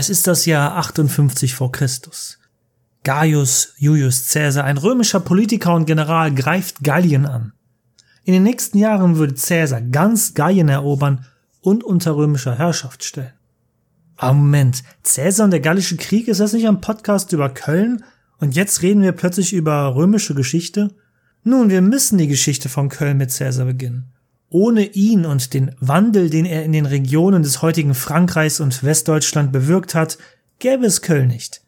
Es ist das Jahr 58 vor Christus. Gaius Julius Caesar, ein römischer Politiker und General, greift Gallien an. In den nächsten Jahren würde Caesar ganz Gallien erobern und unter römischer Herrschaft stellen. Aber Moment, Caesar und der Gallische Krieg, ist das nicht ein Podcast über Köln? Und jetzt reden wir plötzlich über römische Geschichte? Nun, wir müssen die Geschichte von Köln mit Caesar beginnen. Ohne ihn und den Wandel, den er in den Regionen des heutigen Frankreichs und Westdeutschland bewirkt hat, gäbe es Köln nicht.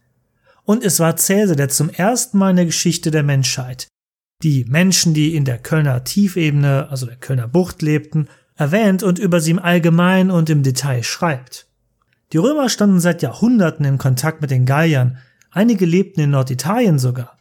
Und es war Cäsar, der zum ersten Mal in der Geschichte der Menschheit die Menschen, die in der Kölner Tiefebene, also der Kölner Bucht lebten, erwähnt und über sie im Allgemeinen und im Detail schreibt. Die Römer standen seit Jahrhunderten in Kontakt mit den Galliern, einige lebten in Norditalien sogar.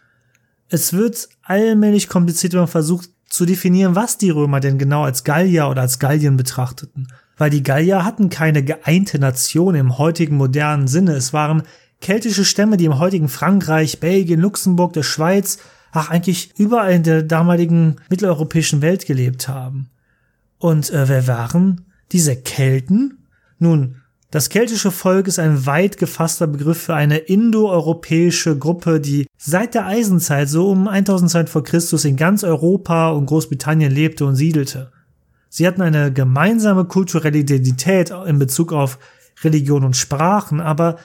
Es wird allmählich kompliziert, wenn man versucht, zu definieren, was die Römer denn genau als Gallier oder als Gallien betrachteten. Weil die Gallier hatten keine geeinte Nation im heutigen modernen Sinne. Es waren keltische Stämme, die im heutigen Frankreich, Belgien, Luxemburg, der Schweiz, ach eigentlich überall in der damaligen mitteleuropäischen Welt gelebt haben. Und äh, wer waren diese Kelten? Nun, das keltische Volk ist ein weit gefasster Begriff für eine indoeuropäische Gruppe, die seit der Eisenzeit so um 1000 Zeit vor Christus in ganz Europa und Großbritannien lebte und siedelte. Sie hatten eine gemeinsame kulturelle Identität in Bezug auf Religion und Sprachen, aber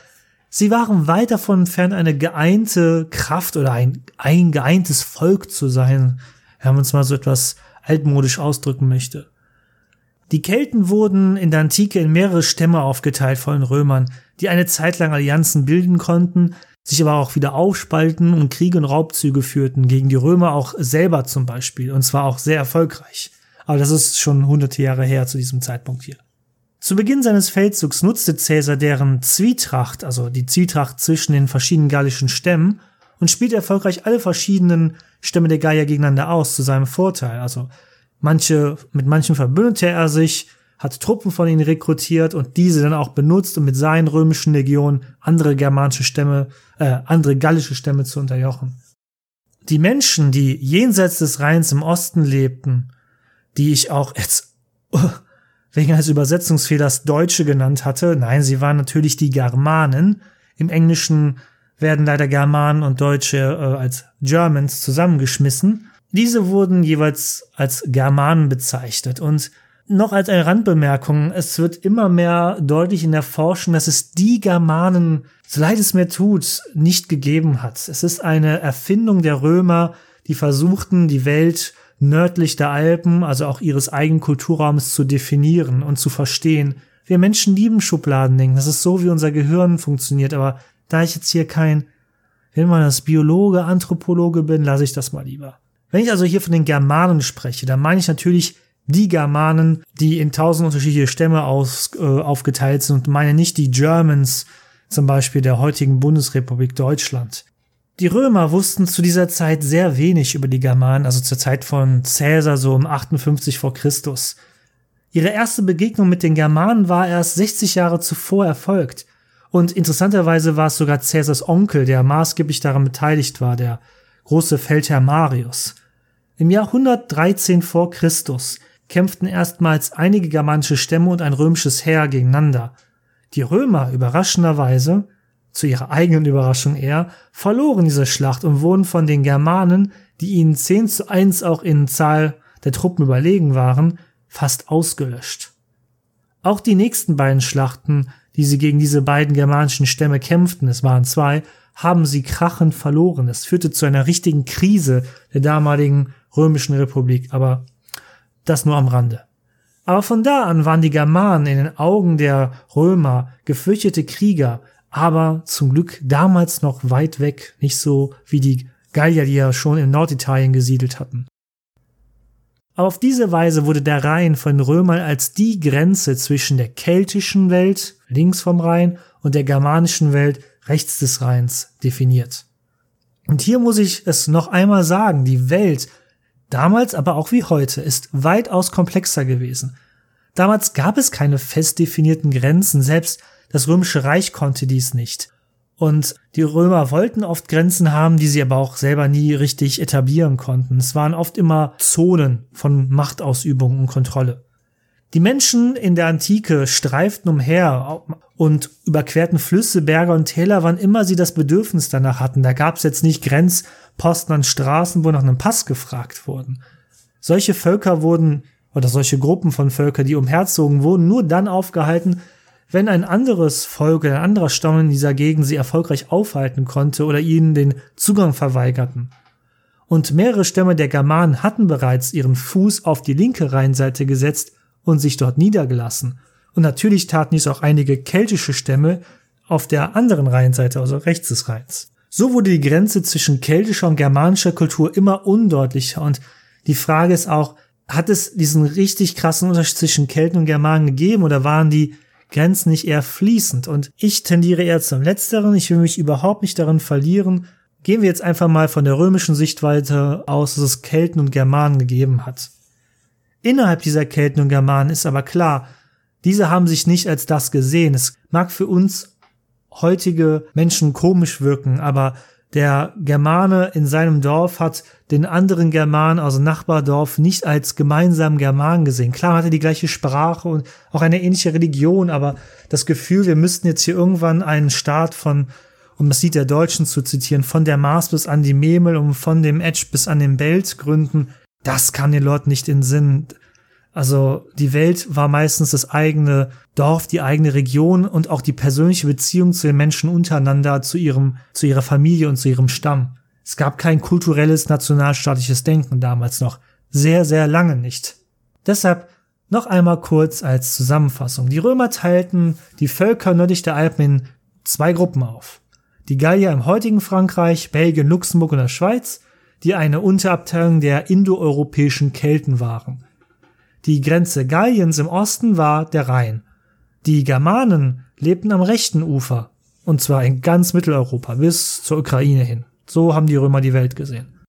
sie waren weit davon entfernt, eine geeinte Kraft oder ein, ein geeintes Volk zu sein, wenn man es mal so etwas altmodisch ausdrücken möchte. Die Kelten wurden in der Antike in mehrere Stämme aufgeteilt von den Römern, die eine Zeit lang Allianzen bilden konnten, sich aber auch wieder aufspalten und Kriege und Raubzüge führten, gegen die Römer auch selber zum Beispiel, und zwar auch sehr erfolgreich. Aber das ist schon hunderte Jahre her zu diesem Zeitpunkt hier. Zu Beginn seines Feldzugs nutzte Caesar deren Zwietracht, also die Zwietracht zwischen den verschiedenen gallischen Stämmen, und spielte erfolgreich alle verschiedenen Stämme der Gallier gegeneinander aus zu seinem Vorteil. Also Manche, mit manchen verbündete er sich, hat Truppen von ihnen rekrutiert und diese dann auch benutzt, um mit seinen römischen Legionen andere germanische Stämme, äh, andere gallische Stämme zu unterjochen. Die Menschen, die jenseits des Rheins im Osten lebten, die ich auch jetzt wegen eines Übersetzungsfehlers Deutsche genannt hatte, nein, sie waren natürlich die Germanen. Im Englischen werden leider Germanen und Deutsche äh, als Germans zusammengeschmissen. Diese wurden jeweils als Germanen bezeichnet und noch als eine Randbemerkung, es wird immer mehr deutlich in der Forschung, dass es die Germanen, so leid es mir tut, nicht gegeben hat. Es ist eine Erfindung der Römer, die versuchten, die Welt nördlich der Alpen, also auch ihres eigenen Kulturraums zu definieren und zu verstehen. Wir Menschen lieben Schubladendenken. Das ist so, wie unser Gehirn funktioniert. Aber da ich jetzt hier kein, wenn man das Biologe, Anthropologe bin, lasse ich das mal lieber. Wenn ich also hier von den Germanen spreche, dann meine ich natürlich die Germanen, die in tausend unterschiedliche Stämme aus, äh, aufgeteilt sind und meine nicht die Germans, zum Beispiel der heutigen Bundesrepublik Deutschland. Die Römer wussten zu dieser Zeit sehr wenig über die Germanen, also zur Zeit von Caesar so um 58 vor Christus. Ihre erste Begegnung mit den Germanen war erst 60 Jahre zuvor erfolgt. Und interessanterweise war es sogar Caesars Onkel, der maßgeblich daran beteiligt war, der große Feldherr Marius. Im Jahr 113 vor Christus kämpften erstmals einige germanische Stämme und ein römisches Heer gegeneinander. Die Römer überraschenderweise, zu ihrer eigenen Überraschung eher, verloren diese Schlacht und wurden von den Germanen, die ihnen 10 zu 1 auch in Zahl der Truppen überlegen waren, fast ausgelöscht. Auch die nächsten beiden Schlachten, die sie gegen diese beiden germanischen Stämme kämpften, es waren zwei, haben sie krachend verloren. Es führte zu einer richtigen Krise der damaligen römischen Republik, aber das nur am Rande. Aber von da an waren die Germanen in den Augen der Römer gefürchtete Krieger, aber zum Glück damals noch weit weg, nicht so wie die Gallier, die ja schon in Norditalien gesiedelt hatten. Auf diese Weise wurde der Rhein von Römern als die Grenze zwischen der keltischen Welt, links vom Rhein, und der germanischen Welt, rechts des Rheins, definiert. Und hier muss ich es noch einmal sagen, die Welt Damals, aber auch wie heute, ist weitaus komplexer gewesen. Damals gab es keine fest definierten Grenzen, selbst das römische Reich konnte dies nicht. Und die Römer wollten oft Grenzen haben, die sie aber auch selber nie richtig etablieren konnten. Es waren oft immer Zonen von Machtausübung und Kontrolle. Die Menschen in der Antike streiften umher und überquerten Flüsse, Berge und Täler, wann immer sie das Bedürfnis danach hatten. Da gab es jetzt nicht Grenzposten an Straßen, wo nach einem Pass gefragt wurden. Solche Völker wurden, oder solche Gruppen von Völkern, die umherzogen, wurden nur dann aufgehalten, wenn ein anderes Volk, ein anderer Stamm in dieser Gegend sie erfolgreich aufhalten konnte oder ihnen den Zugang verweigerten. Und mehrere Stämme der Germanen hatten bereits ihren Fuß auf die linke Rheinseite gesetzt und sich dort niedergelassen. Und natürlich taten dies auch einige keltische Stämme auf der anderen Rheinseite, also rechts des Rheins. So wurde die Grenze zwischen keltischer und germanischer Kultur immer undeutlicher und die Frage ist auch, hat es diesen richtig krassen Unterschied zwischen Kelten und Germanen gegeben oder waren die Grenzen nicht eher fließend? Und ich tendiere eher zum Letzteren. Ich will mich überhaupt nicht darin verlieren. Gehen wir jetzt einfach mal von der römischen Sichtweite aus, dass es Kelten und Germanen gegeben hat. Innerhalb dieser Kelten und Germanen ist aber klar, diese haben sich nicht als das gesehen. Es mag für uns heutige Menschen komisch wirken, aber der Germane in seinem Dorf hat den anderen Germanen aus dem Nachbardorf nicht als gemeinsamen Germanen gesehen. Klar hat er die gleiche Sprache und auch eine ähnliche Religion, aber das Gefühl, wir müssten jetzt hier irgendwann einen Staat von, um das Lied der Deutschen zu zitieren, von der Mars bis an die Memel und von dem Edge bis an den Belt gründen, das kam den Leuten nicht in Sinn. Also die Welt war meistens das eigene Dorf, die eigene Region und auch die persönliche Beziehung zu den Menschen untereinander, zu ihrem, zu ihrer Familie und zu ihrem Stamm. Es gab kein kulturelles nationalstaatliches Denken damals noch. Sehr, sehr lange nicht. Deshalb noch einmal kurz als Zusammenfassung. Die Römer teilten die Völker nördlich der Alpen in zwei Gruppen auf. Die Gallier im heutigen Frankreich, Belgien, Luxemburg und der Schweiz die eine Unterabteilung der indoeuropäischen Kelten waren. Die Grenze Galliens im Osten war der Rhein. Die Germanen lebten am rechten Ufer, und zwar in ganz Mitteleuropa bis zur Ukraine hin. So haben die Römer die Welt gesehen.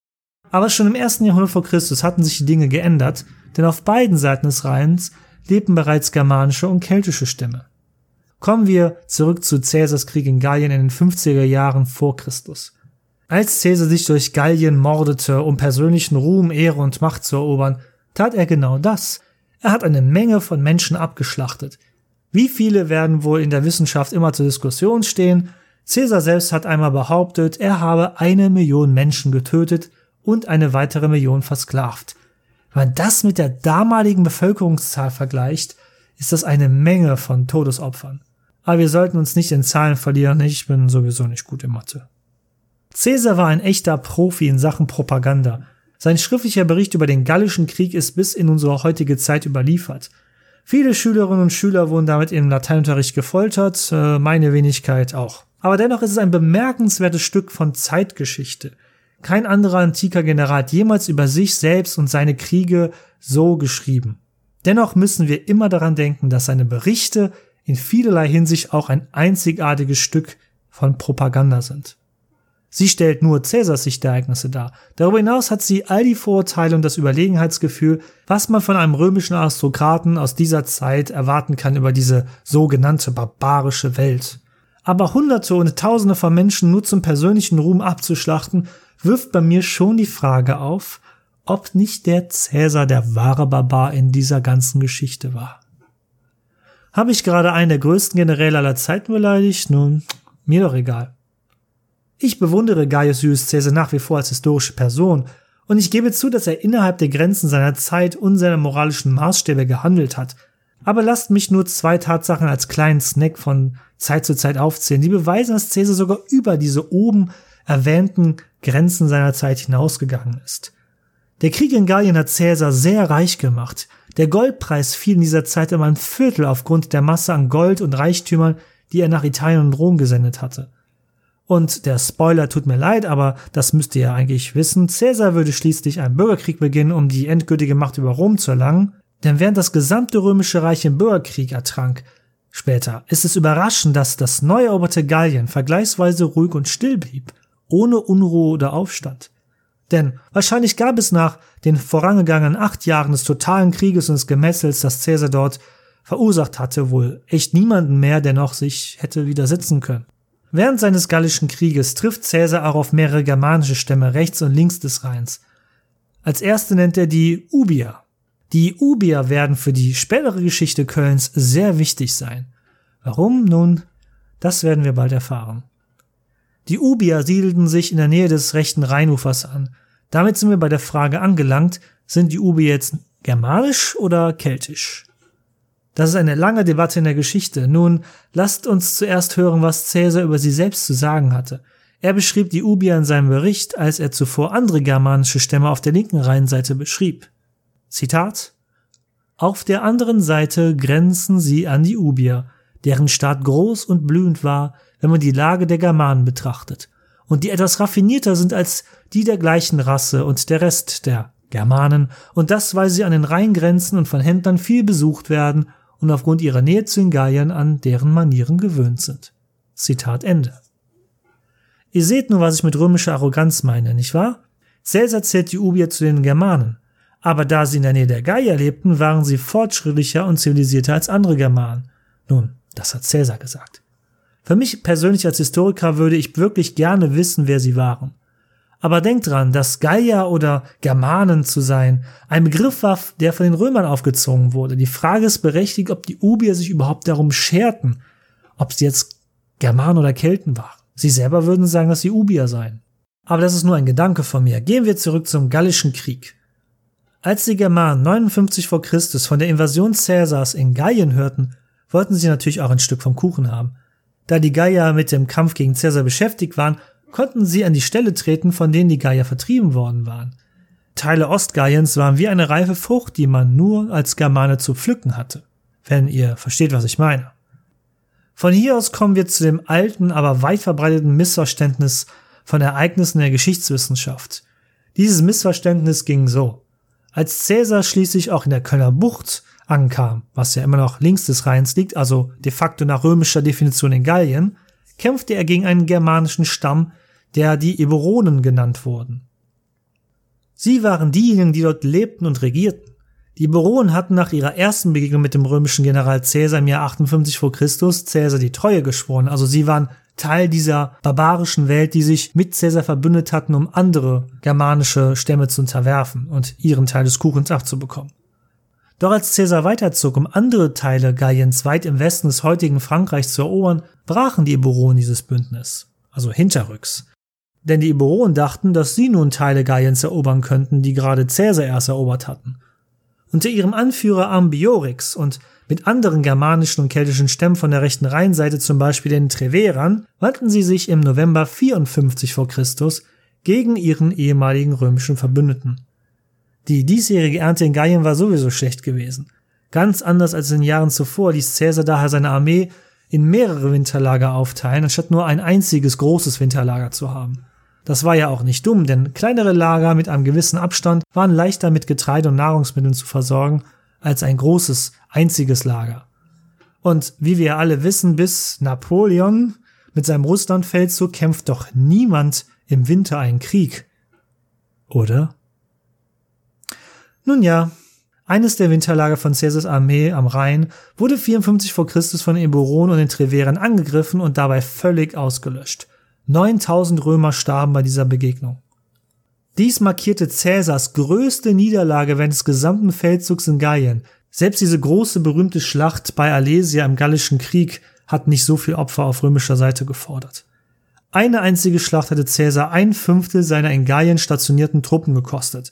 Aber schon im ersten Jahrhundert vor Christus hatten sich die Dinge geändert, denn auf beiden Seiten des Rheins lebten bereits germanische und keltische Stämme. Kommen wir zurück zu Caesars Krieg in Gallien in den 50er Jahren vor Christus. Als Caesar sich durch Gallien mordete, um persönlichen Ruhm, Ehre und Macht zu erobern, tat er genau das. Er hat eine Menge von Menschen abgeschlachtet. Wie viele werden wohl in der Wissenschaft immer zur Diskussion stehen? Caesar selbst hat einmal behauptet, er habe eine Million Menschen getötet und eine weitere Million versklavt. Wenn man das mit der damaligen Bevölkerungszahl vergleicht, ist das eine Menge von Todesopfern. Aber wir sollten uns nicht in Zahlen verlieren, ich bin sowieso nicht gut in Mathe. Caesar war ein echter Profi in Sachen Propaganda. Sein schriftlicher Bericht über den Gallischen Krieg ist bis in unsere heutige Zeit überliefert. Viele Schülerinnen und Schüler wurden damit im Lateinunterricht gefoltert, äh, meine Wenigkeit auch. Aber dennoch ist es ein bemerkenswertes Stück von Zeitgeschichte. Kein anderer antiker General hat jemals über sich selbst und seine Kriege so geschrieben. Dennoch müssen wir immer daran denken, dass seine Berichte in vielerlei Hinsicht auch ein einzigartiges Stück von Propaganda sind. Sie stellt nur Cäsars Sicht der Ereignisse dar. Darüber hinaus hat sie all die Vorurteile und das Überlegenheitsgefühl, was man von einem römischen Aristokraten aus dieser Zeit erwarten kann über diese sogenannte barbarische Welt. Aber Hunderte und Tausende von Menschen nur zum persönlichen Ruhm abzuschlachten, wirft bei mir schon die Frage auf, ob nicht der Cäsar der wahre Barbar in dieser ganzen Geschichte war. Habe ich gerade einen der größten Generäle aller Zeiten beleidigt? Nun, mir doch egal. Ich bewundere Gaius Julius Caesar nach wie vor als historische Person und ich gebe zu, dass er innerhalb der Grenzen seiner Zeit und seiner moralischen Maßstäbe gehandelt hat. Aber lasst mich nur zwei Tatsachen als kleinen Snack von Zeit zu Zeit aufzählen, die beweisen, dass Caesar sogar über diese oben erwähnten Grenzen seiner Zeit hinausgegangen ist. Der Krieg in Gallien hat Caesar sehr reich gemacht. Der Goldpreis fiel in dieser Zeit um ein Viertel aufgrund der Masse an Gold und Reichtümern, die er nach Italien und Rom gesendet hatte. Und der Spoiler tut mir leid, aber das müsst ihr ja eigentlich wissen. Caesar würde schließlich einen Bürgerkrieg beginnen, um die endgültige Macht über Rom zu erlangen. Denn während das gesamte römische Reich im Bürgerkrieg ertrank, später, ist es überraschend, dass das neu eroberte Gallien vergleichsweise ruhig und still blieb, ohne Unruhe oder Aufstand. Denn wahrscheinlich gab es nach den vorangegangenen acht Jahren des totalen Krieges und des Gemessels, das Caesar dort verursacht hatte, wohl echt niemanden mehr, der noch sich hätte widersetzen können. Während seines Gallischen Krieges trifft Caesar auch auf mehrere germanische Stämme rechts und links des Rheins. Als erste nennt er die Ubier. Die Ubier werden für die spätere Geschichte Kölns sehr wichtig sein. Warum? Nun, das werden wir bald erfahren. Die Ubier siedelten sich in der Nähe des rechten Rheinufers an. Damit sind wir bei der Frage angelangt, sind die Ubier jetzt germanisch oder keltisch? Das ist eine lange Debatte in der Geschichte. Nun, lasst uns zuerst hören, was Caesar über sie selbst zu sagen hatte. Er beschrieb die Ubier in seinem Bericht, als er zuvor andere germanische Stämme auf der linken Rheinseite beschrieb. Zitat Auf der anderen Seite grenzen sie an die Ubier, deren Staat groß und blühend war, wenn man die Lage der Germanen betrachtet, und die etwas raffinierter sind als die der gleichen Rasse und der Rest der Germanen, und das, weil sie an den Rhein grenzen und von Händlern viel besucht werden und aufgrund ihrer Nähe zu den Gaiern an deren Manieren gewöhnt sind. Zitat Ende. Ihr seht nur, was ich mit römischer Arroganz meine, nicht wahr? Caesar zählt die Ubier zu den Germanen. Aber da sie in der Nähe der Gaier lebten, waren sie fortschrittlicher und zivilisierter als andere Germanen. Nun, das hat Caesar gesagt. Für mich persönlich als Historiker würde ich wirklich gerne wissen, wer sie waren. Aber denkt dran, dass Gallier oder Germanen zu sein ein Begriff war, der von den Römern aufgezogen wurde. Die Frage ist berechtigt, ob die Ubier sich überhaupt darum scherten, ob sie jetzt Germanen oder Kelten waren. Sie selber würden sagen, dass sie Ubier seien. Aber das ist nur ein Gedanke von mir. Gehen wir zurück zum Gallischen Krieg. Als die Germanen 59 vor Christus von der Invasion Caesars in Gallien hörten, wollten sie natürlich auch ein Stück vom Kuchen haben. Da die Gallier mit dem Kampf gegen Caesar beschäftigt waren, konnten sie an die Stelle treten, von denen die Gallier vertrieben worden waren. Teile Ostgalliens waren wie eine reife Frucht, die man nur als Germane zu pflücken hatte. Wenn ihr versteht, was ich meine. Von hier aus kommen wir zu dem alten, aber weit verbreiteten Missverständnis von Ereignissen der Geschichtswissenschaft. Dieses Missverständnis ging so. Als Caesar schließlich auch in der Kölner Bucht ankam, was ja immer noch links des Rheins liegt, also de facto nach römischer Definition in Gallien, kämpfte er gegen einen germanischen Stamm, der die Eburonen genannt wurden. Sie waren diejenigen, die dort lebten und regierten. Die Eburonen hatten nach ihrer ersten Begegnung mit dem römischen General Caesar im Jahr 58 vor Christus Caesar die Treue geschworen. Also sie waren Teil dieser barbarischen Welt, die sich mit Caesar verbündet hatten, um andere germanische Stämme zu unterwerfen und ihren Teil des Kuchens abzubekommen. Doch als Caesar weiterzog, um andere Teile Galliens weit im Westen des heutigen Frankreichs zu erobern, brachen die Eburonen dieses Bündnis, also hinterrücks denn die Eburonen dachten, dass sie nun Teile Galliens erobern könnten, die gerade Caesar erst erobert hatten. Unter ihrem Anführer Ambiorix und mit anderen germanischen und keltischen Stämmen von der rechten Rheinseite, zum Beispiel den Treverern, wandten sie sich im November 54 v. Chr. gegen ihren ehemaligen römischen Verbündeten. Die diesjährige Ernte in Gallien war sowieso schlecht gewesen. Ganz anders als in den Jahren zuvor ließ Caesar daher seine Armee in mehrere Winterlager aufteilen, anstatt nur ein einziges großes Winterlager zu haben. Das war ja auch nicht dumm, denn kleinere Lager mit einem gewissen Abstand waren leichter mit Getreide und Nahrungsmitteln zu versorgen als ein großes, einziges Lager. Und wie wir alle wissen, bis Napoleon mit seinem Russlandfeldzug kämpft doch niemand im Winter einen Krieg. Oder? Nun ja, eines der Winterlager von Caesars Armee am Rhein wurde 54 vor Christus von den Eburonen und den Treveren angegriffen und dabei völlig ausgelöscht. 9000 Römer starben bei dieser Begegnung. Dies markierte Caesars größte Niederlage während des gesamten Feldzugs in Gallien. Selbst diese große berühmte Schlacht bei Alesia im Gallischen Krieg hat nicht so viel Opfer auf römischer Seite gefordert. Eine einzige Schlacht hatte Caesar ein Fünftel seiner in Gallien stationierten Truppen gekostet.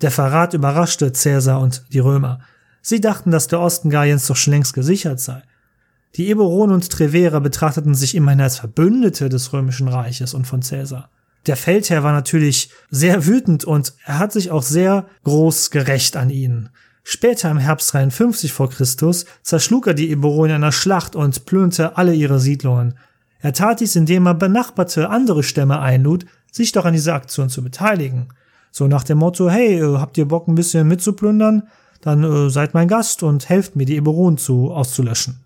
Der Verrat überraschte Caesar und die Römer. Sie dachten, dass der Osten Galliens doch schon längst gesichert sei. Die Eburonen und Treverer betrachteten sich immerhin als Verbündete des römischen Reiches und von Caesar. Der Feldherr war natürlich sehr wütend und er hat sich auch sehr groß gerecht an ihnen. Später im Herbst 53 vor Christus zerschlug er die Eburonen in einer Schlacht und plünte alle ihre Siedlungen. Er tat dies, indem er benachbarte andere Stämme einlud, sich doch an dieser Aktion zu beteiligen. So nach dem Motto, hey, äh, habt ihr Bock ein bisschen mitzuplündern? Dann äh, seid mein Gast und helft mir, die Eburonen zu auszulöschen.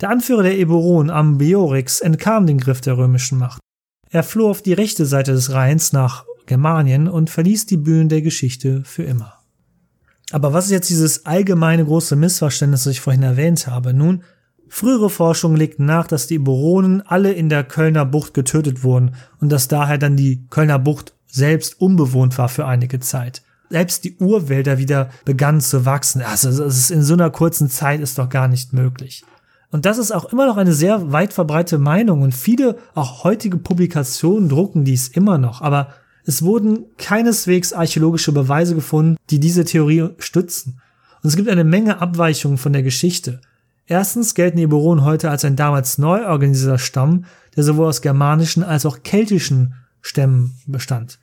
Der Anführer der Eburonen Ambiorix entkam den Griff der römischen Macht. Er floh auf die rechte Seite des Rheins nach Germanien und verließ die Bühnen der Geschichte für immer. Aber was ist jetzt dieses allgemeine große Missverständnis, das ich vorhin erwähnt habe? Nun, frühere Forschungen legten nach, dass die Eburonen alle in der Kölner Bucht getötet wurden und dass daher dann die Kölner Bucht selbst unbewohnt war für einige Zeit. selbst die Urwälder wieder begannen zu wachsen. Also es ist in so einer kurzen Zeit ist doch gar nicht möglich. Und das ist auch immer noch eine sehr weit verbreitete Meinung und viele auch heutige Publikationen drucken dies immer noch. Aber es wurden keineswegs archäologische Beweise gefunden, die diese Theorie stützen. Und es gibt eine Menge Abweichungen von der Geschichte. Erstens gelten die Eburonen heute als ein damals neu organisierter Stamm, der sowohl aus germanischen als auch keltischen Stämmen bestand.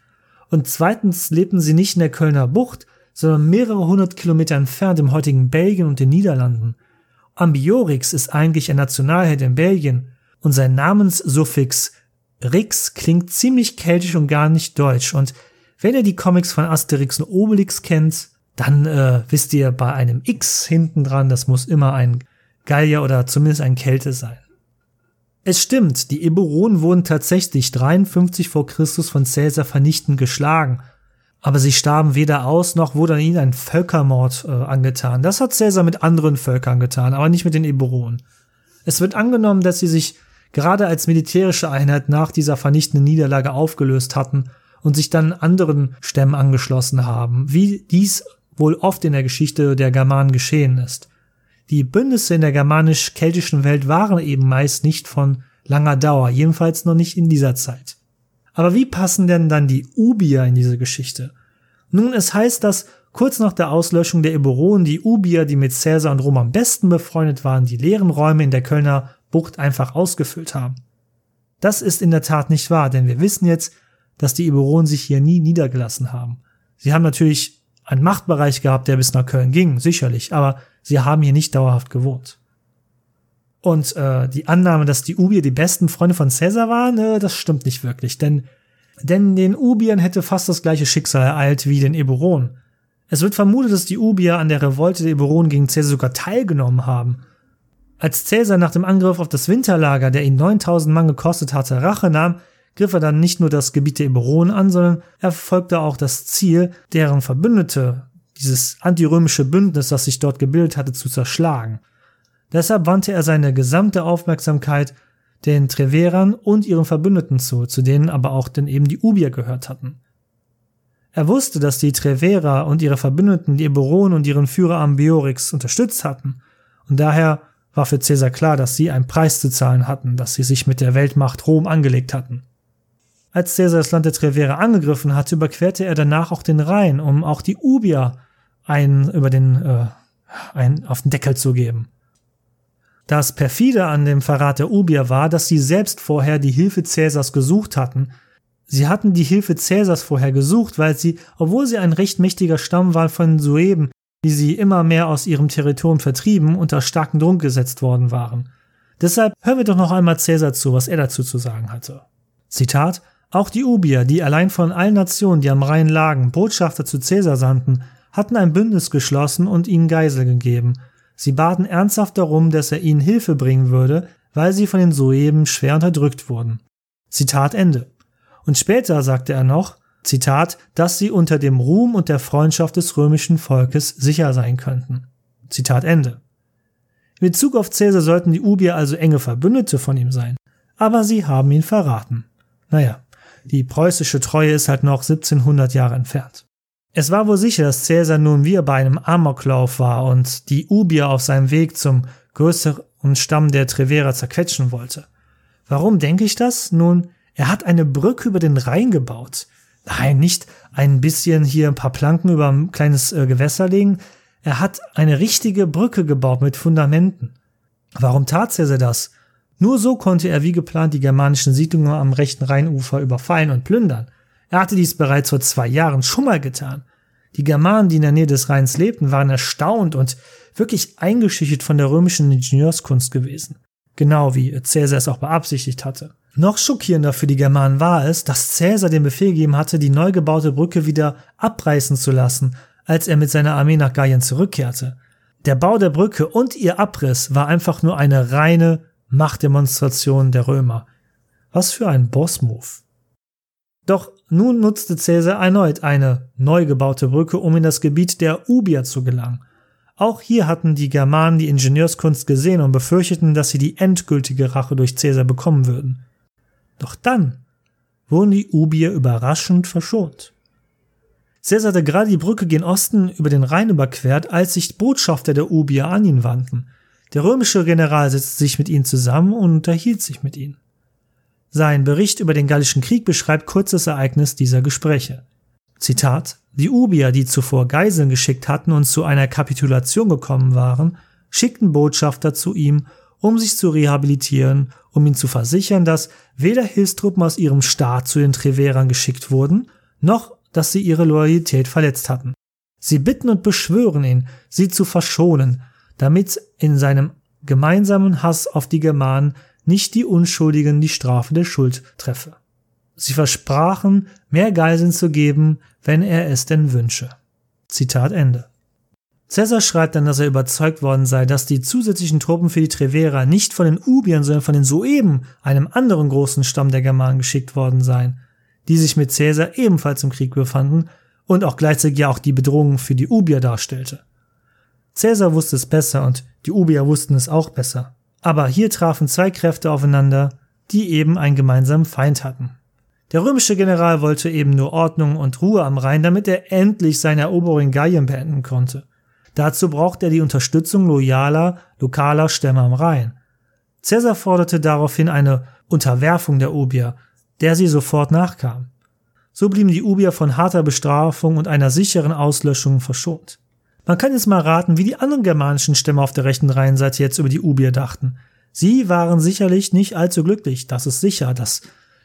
Und zweitens lebten sie nicht in der Kölner Bucht, sondern mehrere hundert Kilometer entfernt im heutigen Belgien und den Niederlanden. Ambiorix ist eigentlich ein Nationalheld in Belgien und sein Namenssuffix Rix klingt ziemlich keltisch und gar nicht deutsch. Und wenn ihr die Comics von Asterix und Obelix kennt, dann äh, wisst ihr bei einem X hinten dran, das muss immer ein Gallier oder zumindest ein Kelte sein. Es stimmt, die Eburonen wurden tatsächlich 53 vor Christus von Caesar vernichtend geschlagen, aber sie starben weder aus, noch wurde an ihnen ein Völkermord äh, angetan. Das hat Caesar mit anderen Völkern getan, aber nicht mit den Eburonen. Es wird angenommen, dass sie sich gerade als militärische Einheit nach dieser vernichtenden Niederlage aufgelöst hatten und sich dann anderen Stämmen angeschlossen haben, wie dies wohl oft in der Geschichte der Germanen geschehen ist. Die Bündnisse in der germanisch-keltischen Welt waren eben meist nicht von langer Dauer, jedenfalls noch nicht in dieser Zeit. Aber wie passen denn dann die Ubier in diese Geschichte? Nun, es heißt, dass kurz nach der Auslöschung der Eburonen die Ubier, die mit Caesar und Rom am besten befreundet waren, die leeren Räume in der Kölner Bucht einfach ausgefüllt haben. Das ist in der Tat nicht wahr, denn wir wissen jetzt, dass die Eburonen sich hier nie niedergelassen haben. Sie haben natürlich einen Machtbereich gehabt, der bis nach Köln ging, sicherlich, aber sie haben hier nicht dauerhaft gewohnt. Und äh, die Annahme, dass die Ubier die besten Freunde von Caesar waren, äh, das stimmt nicht wirklich, denn denn den Ubiern hätte fast das gleiche Schicksal ereilt wie den Eburonen. Es wird vermutet, dass die Ubier an der Revolte der Eburonen gegen Caesar sogar teilgenommen haben als Caesar nach dem Angriff auf das Winterlager, der ihn 9000 Mann gekostet hatte, Rache nahm, griff er dann nicht nur das Gebiet der Eburonen an, sondern er verfolgte auch das Ziel, deren Verbündete, dieses antirömische Bündnis, das sich dort gebildet hatte, zu zerschlagen. Deshalb wandte er seine gesamte Aufmerksamkeit den Treverern und ihren Verbündeten zu, zu denen aber auch denn eben die Ubier gehört hatten. Er wusste, dass die Treverer und ihre Verbündeten die Eburonen und ihren Führer Ambiorix unterstützt hatten, und daher war für Caesar klar, dass sie einen Preis zu zahlen hatten, dass sie sich mit der Weltmacht Rom angelegt hatten. Als Caesar das Land der Trevere angegriffen hatte, überquerte er danach auch den Rhein, um auch die Ubier einen über den äh, einen auf den Deckel zu geben. Das perfide an dem Verrat der Ubier war, dass sie selbst vorher die Hilfe Caesars gesucht hatten. Sie hatten die Hilfe Caesars vorher gesucht, weil sie, obwohl sie ein recht mächtiger Stamm waren von Sueben, die sie immer mehr aus ihrem Territorium vertrieben, unter starken Druck gesetzt worden waren. Deshalb hören wir doch noch einmal Cäsar zu, was er dazu zu sagen hatte. Zitat Auch die Ubier, die allein von allen Nationen, die am Rhein lagen, Botschafter zu Cäsar sandten, hatten ein Bündnis geschlossen und ihnen Geisel gegeben. Sie baten ernsthaft darum, dass er ihnen Hilfe bringen würde, weil sie von den Sueben schwer unterdrückt wurden. Zitat Ende. Und später sagte er noch, Zitat, dass sie unter dem Ruhm und der Freundschaft des römischen Volkes sicher sein könnten. Zitat Ende. In Bezug auf Caesar sollten die Ubier also enge Verbündete von ihm sein. Aber sie haben ihn verraten. Naja, die preußische Treue ist halt noch 1700 Jahre entfernt. Es war wohl sicher, dass Caesar nun wie bei einem Amoklauf war und die Ubier auf seinem Weg zum größeren Stamm der Treverer zerquetschen wollte. Warum denke ich das? Nun, er hat eine Brücke über den Rhein gebaut. Nein, nicht ein bisschen hier ein paar Planken über ein kleines äh, Gewässer legen. Er hat eine richtige Brücke gebaut mit Fundamenten. Warum tat Caesar das? Nur so konnte er wie geplant die germanischen Siedlungen am rechten Rheinufer überfallen und plündern. Er hatte dies bereits vor zwei Jahren schon mal getan. Die Germanen, die in der Nähe des Rheins lebten, waren erstaunt und wirklich eingeschüchtert von der römischen Ingenieurskunst gewesen. Genau wie Caesar es auch beabsichtigt hatte. Noch schockierender für die Germanen war es, dass Caesar den Befehl gegeben hatte, die neu gebaute Brücke wieder abreißen zu lassen, als er mit seiner Armee nach Gallien zurückkehrte. Der Bau der Brücke und ihr Abriss war einfach nur eine reine Machtdemonstration der Römer. Was für ein Bossmove. Doch nun nutzte Caesar erneut eine neu gebaute Brücke, um in das Gebiet der Ubier zu gelangen. Auch hier hatten die Germanen die Ingenieurskunst gesehen und befürchteten, dass sie die endgültige Rache durch Caesar bekommen würden. Doch dann wurden die Ubier überraschend verschont. Caesar hatte gerade die Brücke gen Osten über den Rhein überquert, als sich Botschafter der Ubier an ihn wandten. Der römische General setzte sich mit ihnen zusammen und unterhielt sich mit ihnen. Sein Bericht über den Gallischen Krieg beschreibt kurzes Ereignis dieser Gespräche. Zitat Die Ubier, die zuvor Geiseln geschickt hatten und zu einer Kapitulation gekommen waren, schickten Botschafter zu ihm, um sich zu rehabilitieren, um ihn zu versichern, dass weder Hilfstruppen aus ihrem Staat zu den Treverern geschickt wurden, noch dass sie ihre Loyalität verletzt hatten. Sie bitten und beschwören ihn, sie zu verschonen, damit in seinem gemeinsamen Hass auf die Germanen nicht die Unschuldigen die Strafe der Schuld treffe. Sie versprachen, mehr Geiseln zu geben, wenn er es denn wünsche. Zitat Ende. Caesar schreibt dann, dass er überzeugt worden sei, dass die zusätzlichen Truppen für die Trevera nicht von den Ubiern, sondern von den Sueben, einem anderen großen Stamm der Germanen, geschickt worden seien die sich mit Caesar ebenfalls im Krieg befanden und auch gleichzeitig ja auch die Bedrohung für die Ubier darstellte. Caesar wusste es besser und die Ubier wussten es auch besser. Aber hier trafen zwei Kräfte aufeinander, die eben einen gemeinsamen Feind hatten. Der römische General wollte eben nur Ordnung und Ruhe am Rhein, damit er endlich seine Eroberung Gallien beenden konnte. Dazu brauchte er die Unterstützung loyaler, lokaler Stämme am Rhein. Caesar forderte daraufhin eine Unterwerfung der Ubier, der sie sofort nachkam. So blieben die Ubier von harter Bestrafung und einer sicheren Auslöschung verschont. Man kann jetzt mal raten, wie die anderen germanischen Stämme auf der rechten Rheinseite jetzt über die Ubier dachten. Sie waren sicherlich nicht allzu glücklich, das ist sicher. Das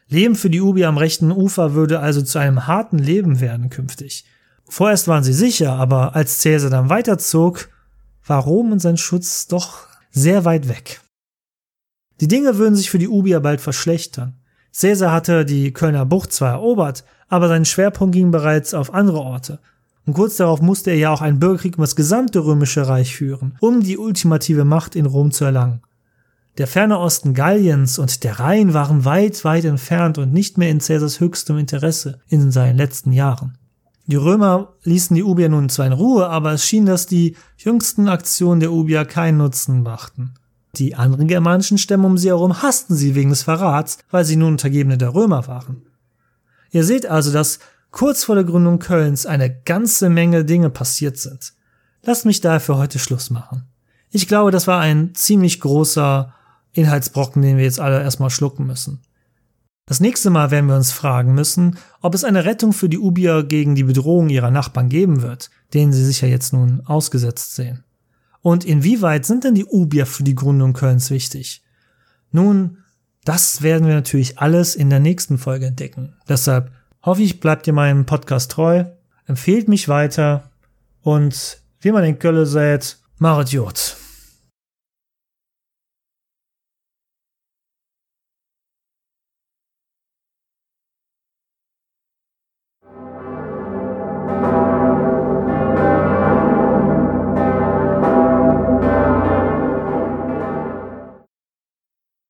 Leben für die Ubier am rechten Ufer würde also zu einem harten Leben werden künftig. Vorerst waren sie sicher, aber als Caesar dann weiterzog, war Rom und sein Schutz doch sehr weit weg. Die Dinge würden sich für die Ubier bald verschlechtern. Caesar hatte die Kölner Bucht zwar erobert, aber sein Schwerpunkt ging bereits auf andere Orte. Und kurz darauf musste er ja auch einen Bürgerkrieg um das gesamte römische Reich führen, um die ultimative Macht in Rom zu erlangen. Der ferne Osten Galliens und der Rhein waren weit, weit entfernt und nicht mehr in Caesars höchstem Interesse in seinen letzten Jahren. Die Römer ließen die Ubier nun zwar in Ruhe, aber es schien, dass die jüngsten Aktionen der Ubier keinen Nutzen machten. Die anderen germanischen Stämme um sie herum hassten sie wegen des Verrats, weil sie nun Untergebene der Römer waren. Ihr seht also, dass kurz vor der Gründung Kölns eine ganze Menge Dinge passiert sind. Lasst mich daher für heute Schluss machen. Ich glaube, das war ein ziemlich großer Inhaltsbrocken, den wir jetzt alle erstmal schlucken müssen. Das nächste Mal werden wir uns fragen müssen, ob es eine Rettung für die Ubier gegen die Bedrohung ihrer Nachbarn geben wird, denen sie sich ja jetzt nun ausgesetzt sehen. Und inwieweit sind denn die Ubier für die Gründung Kölns wichtig? Nun, das werden wir natürlich alles in der nächsten Folge entdecken. Deshalb hoffe ich, bleibt ihr meinem Podcast treu, empfehlt mich weiter und wie man in Köln sät, Marit Jod.